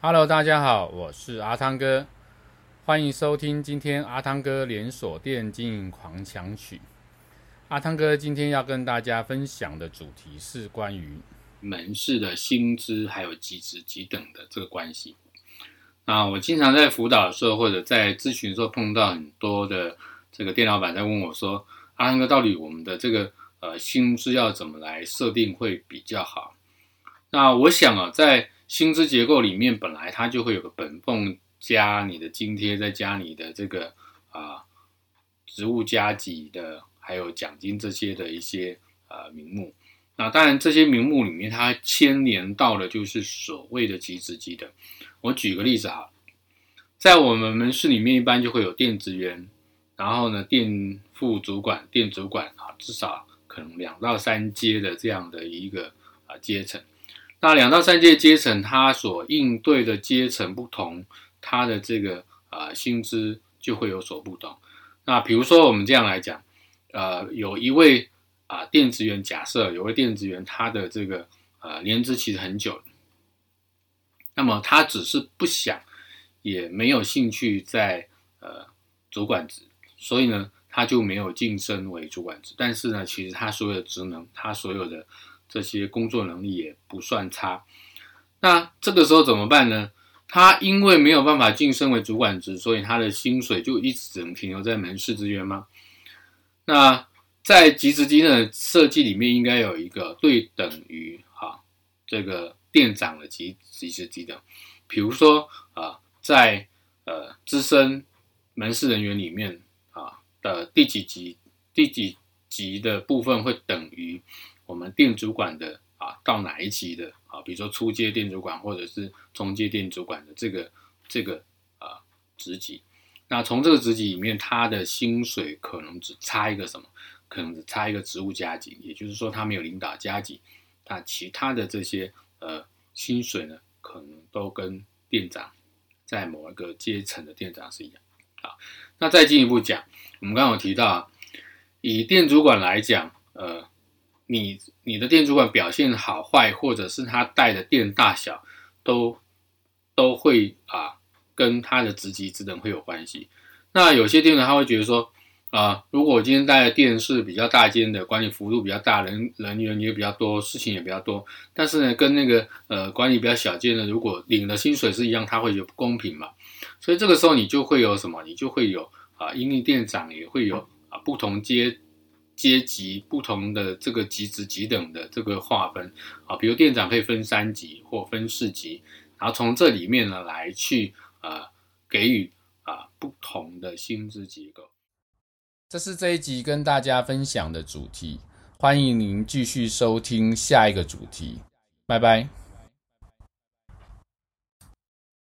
Hello，大家好，我是阿汤哥，欢迎收听今天阿汤哥连锁店经营狂想曲。阿汤哥今天要跟大家分享的主题是关于门市的薪资还有级职级等的这个关系。那我经常在辅导的时候或者在咨询的时候碰到很多的这个店老板在问我说：“阿汤哥，到底我们的这个呃薪资要怎么来设定会比较好？”那我想啊，在薪资结构里面本来它就会有个本俸加你的津贴，再加你的这个啊职务加级的，还有奖金这些的一些呃名目。那当然这些名目里面它牵连到的就是所谓的级职级的。我举个例子哈，在我们门市里面一般就会有店职员，然后呢店副主管、店主管啊，至少可能两到三阶的这样的一个啊阶层。那两到三阶阶层，它所应对的阶层不同，它的这个呃薪资就会有所不同。那比如说我们这样来讲，呃，有一位啊、呃、店职员，假设有位电职员，他的这个呃年资其实很久，那么他只是不想，也没有兴趣在呃主管职，所以呢，他就没有晋升为主管职。但是呢，其实他所有的职能，他所有的这些工作能力也不算差，那这个时候怎么办呢？他因为没有办法晋升为主管职，所以他的薪水就一直只能停留在门市职员吗？那在级职级的设计里面，应该有一个对等于哈这个店长的级级职级的，比如说啊，在呃资深门市人员里面啊的第几级第几级的部分会等于。我们店主管的啊，到哪一级的啊？比如说初阶店主管或者是中阶店主管的这个这个啊职级，那从这个职级里面，他的薪水可能只差一个什么？可能只差一个职务加级，也就是说他没有领导加级，那其他的这些呃薪水呢，可能都跟店长在某一个阶层的店长是一样啊。那再进一步讲，我们刚刚有提到，以店主管来讲，呃。你你的店主管表现好坏，或者是他带的店大小，都都会啊跟他的职级职能会有关系。那有些店呢，他会觉得说啊，如果我今天带的店是比较大间的，管理幅度比较大，人人员也比较多，事情也比较多，但是呢，跟那个呃管理比较小间的，如果领的薪水是一样，他会觉得不公平嘛。所以这个时候你就会有什么？你就会有啊，因为店长也会有啊不同阶。阶级不同的这个级职级等的这个划分啊，比如店长可以分三级或分四级，然后从这里面呢来去啊给予啊不同的薪资结构。这是这一集跟大家分享的主题，欢迎您继续收听下一个主题，拜拜。